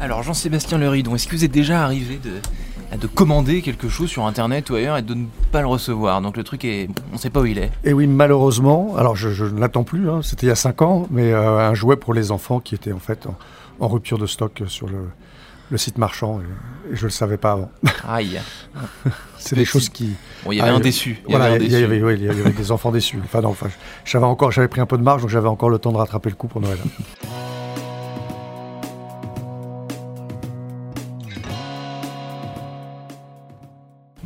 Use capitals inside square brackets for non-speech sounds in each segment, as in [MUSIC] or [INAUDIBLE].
Alors Jean-Sébastien Leridon, est-ce que vous êtes déjà arrivé de, de commander quelque chose sur internet ou ailleurs et de ne pas le recevoir Donc le truc est, on ne sait pas où il est. Et oui, malheureusement, alors je, ne l'attends plus, hein, c'était il y a 5 ans, mais euh, un jouet pour les enfants qui était en fait en, rupture de stock sur le, site marchand et, je ne le savais pas avant. [LAUGHS] Aïe. C'est des choses qui. Bon, il y avait un déçu. Il y voilà, avait, il y avait, il y avait des enfants déçus. Enfin, non, enfin, j'avais encore, j'avais pris un peu de marge, donc j'avais encore le temps de rattraper le coup pour Noël. [LAUGHS]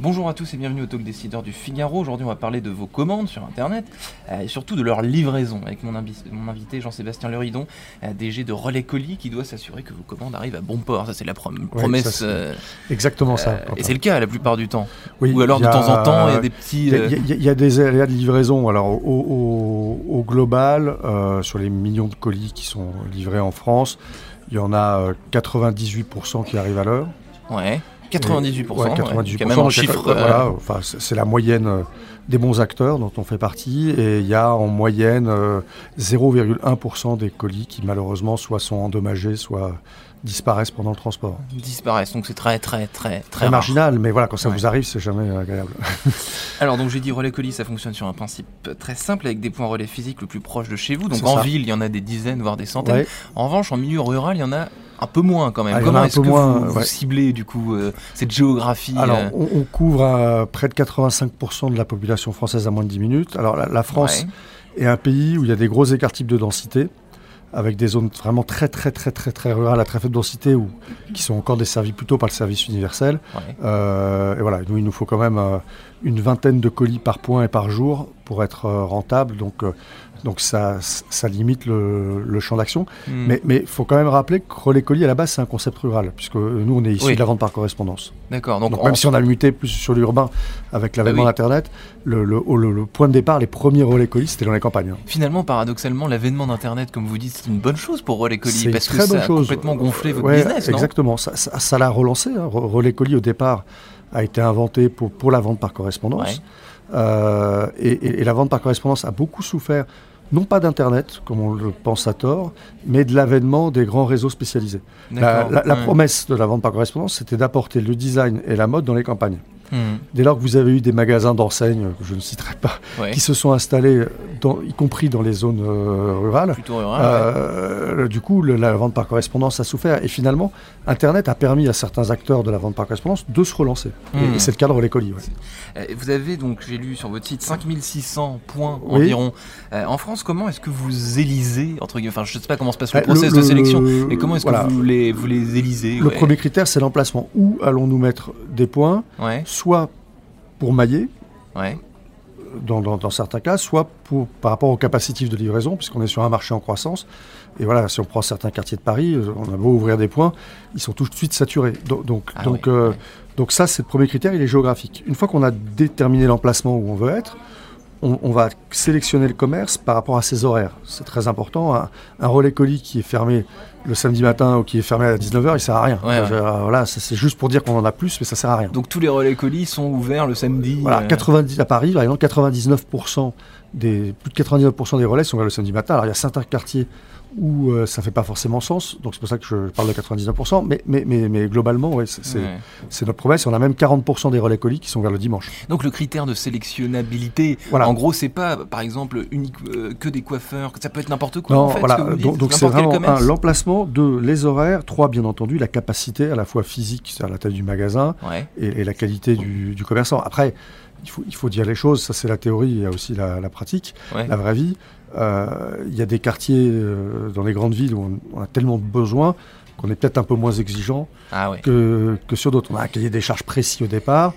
Bonjour à tous et bienvenue au Talk Décideur du Figaro. Aujourd'hui, on va parler de vos commandes sur Internet euh, et surtout de leur livraison avec mon, invité Jean-Sébastien Leridon, euh, DG de Relais Colis, qui doit s'assurer que vos commandes arrivent à bon port. Ça, c'est la promesse. Euh, exactement ça. et c'est le cas la plupart du temps. Oui, Ou alors de temps en temps, il y a des petits. Il y, a des aléas de livraison. Alors, au, global, sur les millions de colis qui sont livrés en France, il y en a 98% qui arrivent à l'heure. Ouais. 98%, 98%, chiffre. Euh, voilà, enfin, c'est la moyenne euh, des bons acteurs dont on fait partie, et il y a en moyenne 0,1% euh, des colis qui malheureusement soit sont endommagés, soit disparaissent pendant le transport. Disparaissent, donc c'est très très très très, marginal, mais voilà, quand ça vous arrive, c'est jamais agréable. [LAUGHS] Alors donc j'ai dit relais colis, ça fonctionne sur un principe très simple avec des points relais physiques le plus proche de chez vous. Donc en ville, il y en a des dizaines voire des centaines. En revanche, en milieu rural, il y en a un peu moins quand même. Ah, Comment est-ce que vous, ciblez du coup euh, cette géographie Alors, euh on, couvre près de 85% de la population française à moins de 10 minutes. Alors, la, France est un pays où il y a des gros écarts types de densité, avec des zones vraiment très, très, très, très, très rurales à très faible densité, ou qui sont encore desservies plutôt par le service universel. Euh, et voilà, nous, il nous faut quand même une vingtaine de colis par point et par jour pour être rentable. Donc, donc ça, ça limite le, champ d'action. Hmm. Mais il faut quand même rappeler que Relais Colis, à la base, c'est un concept rural, puisque nous, on est issu de la vente par correspondance. D'accord. Donc, même si on a muté plus sur l'urbain avec l'avènement bah d'Internet, le, le, point de départ, les premiers Relais Colis, c'était dans les campagnes. Hein. Finalement, paradoxalement, l'avènement d'Internet, comme vous dites, c'est une bonne chose pour Relais Colis, parce que ça a complètement gonflé votre business, Exactement, ça l'a relancé. Hein. Relais Colis, au départ, a été inventé pour, pour la vente par correspondance. Euh, et, et, la vente par correspondance a beaucoup souffert non pas d'Internet, comme on le pense à tort, mais de l'avènement des grands réseaux spécialisés. La, promesse de la vente par correspondance, c'était d'apporter le design et la mode dans les campagnes. Hmm. Dès lors que vous avez eu des magasins d'enseignes, que je ne citerai pas, qui se sont installés, y compris dans les zones euh, rurales, euh, du coup, la vente par correspondance a souffert. Et finalement, Internet a permis à certains acteurs de la vente par correspondance de se relancer. Et, hmm. c'est le cadre de colis. Euh, vous avez donc, j'ai lu sur votre site, 5600 points environ en France. Comment est-ce que vous élisez, entre guillemets, enfin je ne sais pas comment se passe le process de sélection, mais comment est-ce que vous les, vous les élisez Le premier critère, c'est l'emplacement. Où allons-nous mettre des points soit pour mailler, dans, certains cas, soit pour, par rapport aux capacitifs de livraison, puisqu'on est sur un marché en croissance. Et voilà, si on prend certains quartiers de Paris, euh, on a beau ouvrir des points, ils sont tout de suite saturés. Donc, ah donc, euh, donc ça, c'est le premier critère, il est géographique. Une fois qu'on a déterminé l'emplacement où on veut être, on, va sélectionner le commerce par rapport à ses horaires. C'est très important. Un, relais colis qui est fermé le samedi matin ou qui est fermé à 19h, il sert à rien. voilà, c'est juste pour dire qu'on en a plus, mais ça sert à rien. Donc tous les relais colis sont ouverts le samedi. Voilà, 90 euh. à Paris, par exemple, 99% des plus de 99% des relais sont ouverts le samedi matin. Alors il y a certains quartiers où euh, ça ne fait pas forcément sens. Donc c'est pour ça que je parle de 99%. Mais, mais, mais, mais globalement, ouais, c'est notre promesse. On a même 40% des relais colis qui sont vers le dimanche. Donc le critère de sélectionnabilité, voilà. en gros, c'est pas par exemple unique, euh, que des coiffeurs, ça peut être n'importe quoi. Non, voilà. donc c'est vraiment l'emplacement, de les horaires, trois bien entendu, la capacité à la fois physique, c'est-à-dire la taille du magasin, et, la qualité du, du commerçant. Après, il faut, il faut dire les choses, ça c'est la théorie, il y a aussi la, la pratique, la vraie vie. Euh, il y a des quartiers euh, dans les grandes villes où on, a tellement de besoins qu'on est peut-être un peu moins exigeant ah que, que, sur d'autres. On a un cahier des charges précis au départ.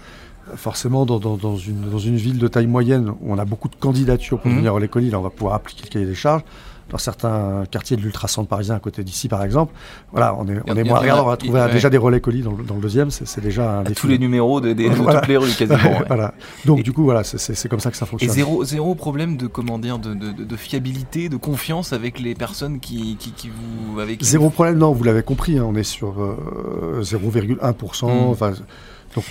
Forcément, dans, dans, dans, une, dans, une, ville de taille moyenne où on a beaucoup de candidatures pour mmh. venir à l'école, là, on va pouvoir appliquer le cahier des charges dans certains quartiers de l'ultra-centre parisien à côté d'ici, par exemple. Voilà, on est, on est moins regardant. On va trouver déjà des relais colis dans, le deuxième. C'est déjà un défi. Tous les numéros de, des, [LAUGHS] toutes les rues, quasiment. [LAUGHS] voilà. Donc, du coup, voilà, c'est comme ça que ça fonctionne. Et zéro, zéro problème de, comment dire, de, de, de, fiabilité, de confiance avec les personnes qui, qui, qui vous. Avec zéro problème, non, vous l'avez compris. Hein, on est sur 0,1%. Euh.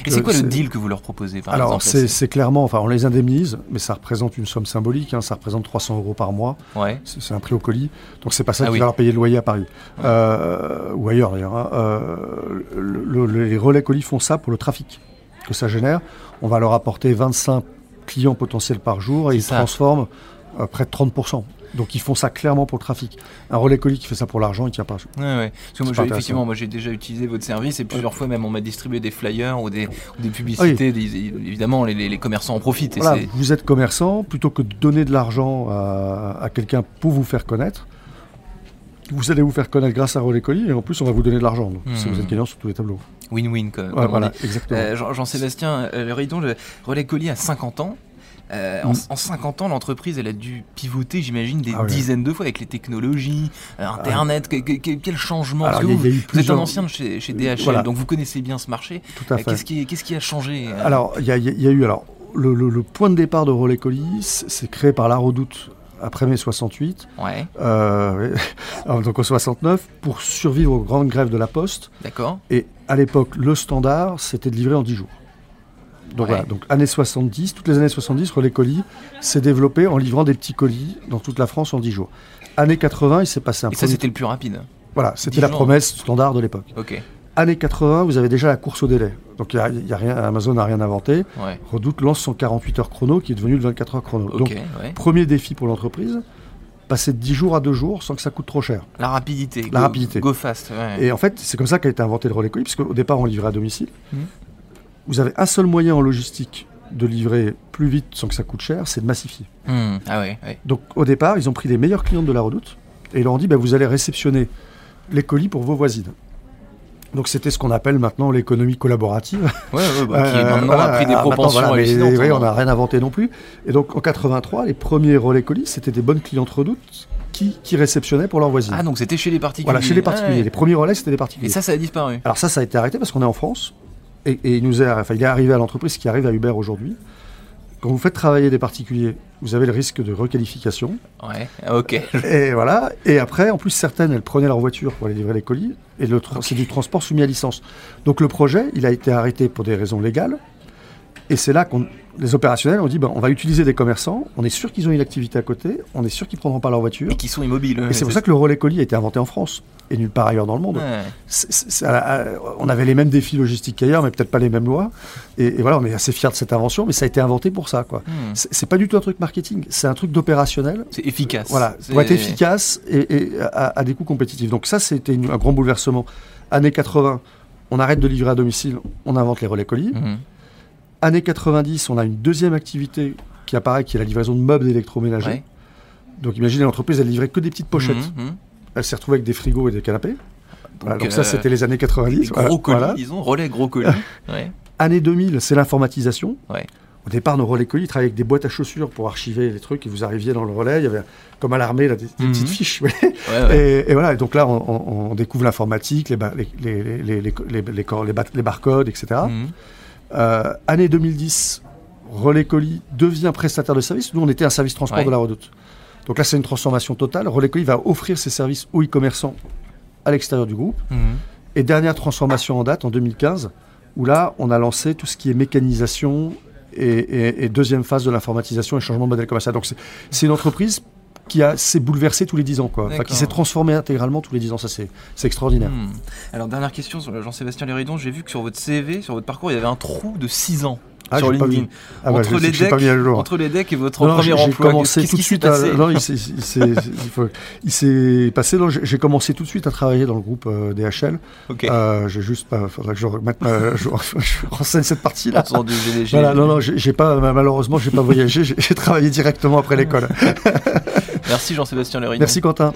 Et c'est quoi le deal que vous leur proposez par Alors c'est clairement, enfin on les indemnise, mais ça représente une somme symbolique, hein, ça représente 300 euros par mois. Ouais. C'est un prix au colis, donc c'est pas ça ah qui va leur payer le loyer à Paris ou ailleurs d'ailleurs. Hein. les relais colis font ça pour le trafic que ça génère. On va leur apporter 25 clients potentiels par jour et ils transforment euh, près de 30%. Donc ils font ça clairement pour le trafic. Un relais colis qui fait ça pour l'argent, il tient pas. Ouais, ouais. Parce que moi, effectivement, moi j'ai déjà utilisé votre service et plusieurs fois même on m'a distribué des flyers ou des, des publicités. évidemment, les, commerçants en profitent. vous êtes commerçant, plutôt que de donner de l'argent à, à quelqu'un pour vous faire connaître, vous allez vous faire connaître grâce à Relais Colis et en plus on va vous donner de l'argent. Si vous êtes hmm. gagnant sur tous les tableaux. Win-win, comme, voilà, exactement. Euh, Jean-Sébastien euh, le Ridon, le Relais Colis a 50 ans. Euh, en, 50 ans, l'entreprise, elle a dû pivoter, j'imagine, des ah dizaines de fois avec les technologies, Internet. quel changement vous, êtes un ancien chez, chez DHL, donc vous connaissez bien ce marché. Tout à fait. Qu'est-ce qui, qui, a changé Alors, il y, a eu alors le, point de départ de Relais Colis, c'est créé par la Redoute après mai 68, ouais. euh, [LAUGHS] donc en 69, pour survivre aux grandes grèves de la Poste. D'accord. Et à l'époque, le standard, c'était de livrer en 10 jours. Donc voilà, donc années 70, toutes les années 70, Relais Colis s'est développé en livrant des petits colis dans toute la France en 10 jours. Années 80, il s'est passé un Et ça, c'était le plus rapide Voilà, c'était la promesse standard de l'époque. Ok années 80, vous avez déjà la course au délai. Donc y a, y a rien, Amazon n'a rien inventé. Redoute lance son 48 heures chrono qui est devenu le 24 heures chrono. Donc premier défi pour l'entreprise, passer de 10 jours à 2 jours sans que ça coûte trop cher. La rapidité. La rapidité. Go fast. Et en fait, c'est comme ça qu'a été inventé le relais colis, puisque au départ on livrait à domicile. Hmm. Vous avez un seul moyen en logistique de livrer plus vite sans que ça coûte cher, c'est de massifier. Hmm. Ah Donc au départ, ils ont pris les meilleurs clients de la redoute et ils leur ont dit bah, vous allez réceptionner les colis pour vos voisines. Donc c'était ce qu'on appelle maintenant l'économie collaborative. Ouais, bah, qui maintenant a pris des ah, proportions évidentes. Hein. on n'a rien inventé non plus. Et donc en 83, les premiers relais colis, c'était des bonnes clientes redoutes qui, qui réceptionnaient pour leurs voisines. Ah donc c'était chez les particuliers. Voilà, chez les particuliers. Les premiers relais, c'était des particuliers. Et ça, ça a disparu. Alors ça, ça a été arrêté parce qu'on est en France. Et, il, nous est, enfin, il est arrivé à l'entreprise qui arrive à Uber aujourd'hui. Quand vous faites travailler des particuliers, vous avez le risque de requalification. Ouais, ok. [LAUGHS] Et voilà. Et après, en plus, certaines, elles prenaient leur voiture pour aller livrer les colis. Et le c'est du transport soumis à licence. Donc le projet, il a été arrêté pour des raisons légales. Et c'est là qu'on les opérationnels ont dit ben, on va utiliser des commerçants, on est sûr qu'ils ont une activité à côté, on est sûr qu'ils prendront pas leur voiture. Et qu'ils sont immobiles. Et c'est pour ça que le relais colis a été inventé en France et nulle part ailleurs dans le monde. on avait les mêmes défis logistiques qu'ailleurs, mais peut-être pas les mêmes lois. Et, voilà, on est assez fiers de cette invention, mais ça a été inventé pour ça. quoi. Hmm. C'est pas du tout un truc marketing, c'est un truc d'opérationnel. C'est efficace. Voilà, pour être efficace et, à, des coûts compétitifs. Donc ça, c'était un grand bouleversement. Années 80, on arrête de livrer à domicile, on invente les relais colis. Hmm. Années 90, on a une deuxième activité qui apparaît, qui est la livraison de meubles électroménagers. Donc imaginez l'entreprise, elle livrait que des petites pochettes. Mmh, mmh. Elle s'est retrouvée avec des frigos et des canapés. Donc, ça, euh, c'était les années 90. Gros colis, disons, relais gros colis. Année 2000, c'est l'informatisation. Au départ, nos relais colis travaillaient avec des boîtes à chaussures pour archiver les trucs et vous arriviez dans le relais. Il y avait, comme à l'armée, des, des petites mmh. fiches. et, voilà, et donc là, on, découvre l'informatique, les, les, les, les, barcodes, etc. Euh, année 2010, Relais Colis devient prestataire de service. Nous, on était un service transport de la Redoute. Donc là, c'est une transformation totale. Relais Colis va offrir ses services aux e-commerçants à l'extérieur du groupe. Mhm. Et dernière transformation en date, en 2015, où là, on a lancé tout ce qui est mécanisation et, deuxième phase de l'informatisation et changement de modèle commercial. Donc c'est une entreprise qui s'est bouleversé tous les 10 ans, quoi. qui s'est transformé intégralement tous les 10 ans. Ça, c'est extraordinaire. Hmm. Alors, dernière question, Jean-Sébastien Léridon, j'ai vu que sur votre CV, sur votre parcours, il y avait un trou de 6 ans. Ah, sur LinkedIn. Ah, bah, entre, les decks, entre les decks et votre premier emploi, commencé tout de suite à, non, il s'est passé. J'ai commencé tout de suite à travailler dans le groupe euh, DHL. Okay. Euh, j'ai juste pas. Faudrait que je remette ma, [LAUGHS] je, renseigne cette partie-là. Voilà, non, non, j'ai pas. Malheureusement, j'ai pas voyagé. J'ai travaillé directement après l'école. [LAUGHS] Merci Jean-Sébastien Lerin. Merci Quentin.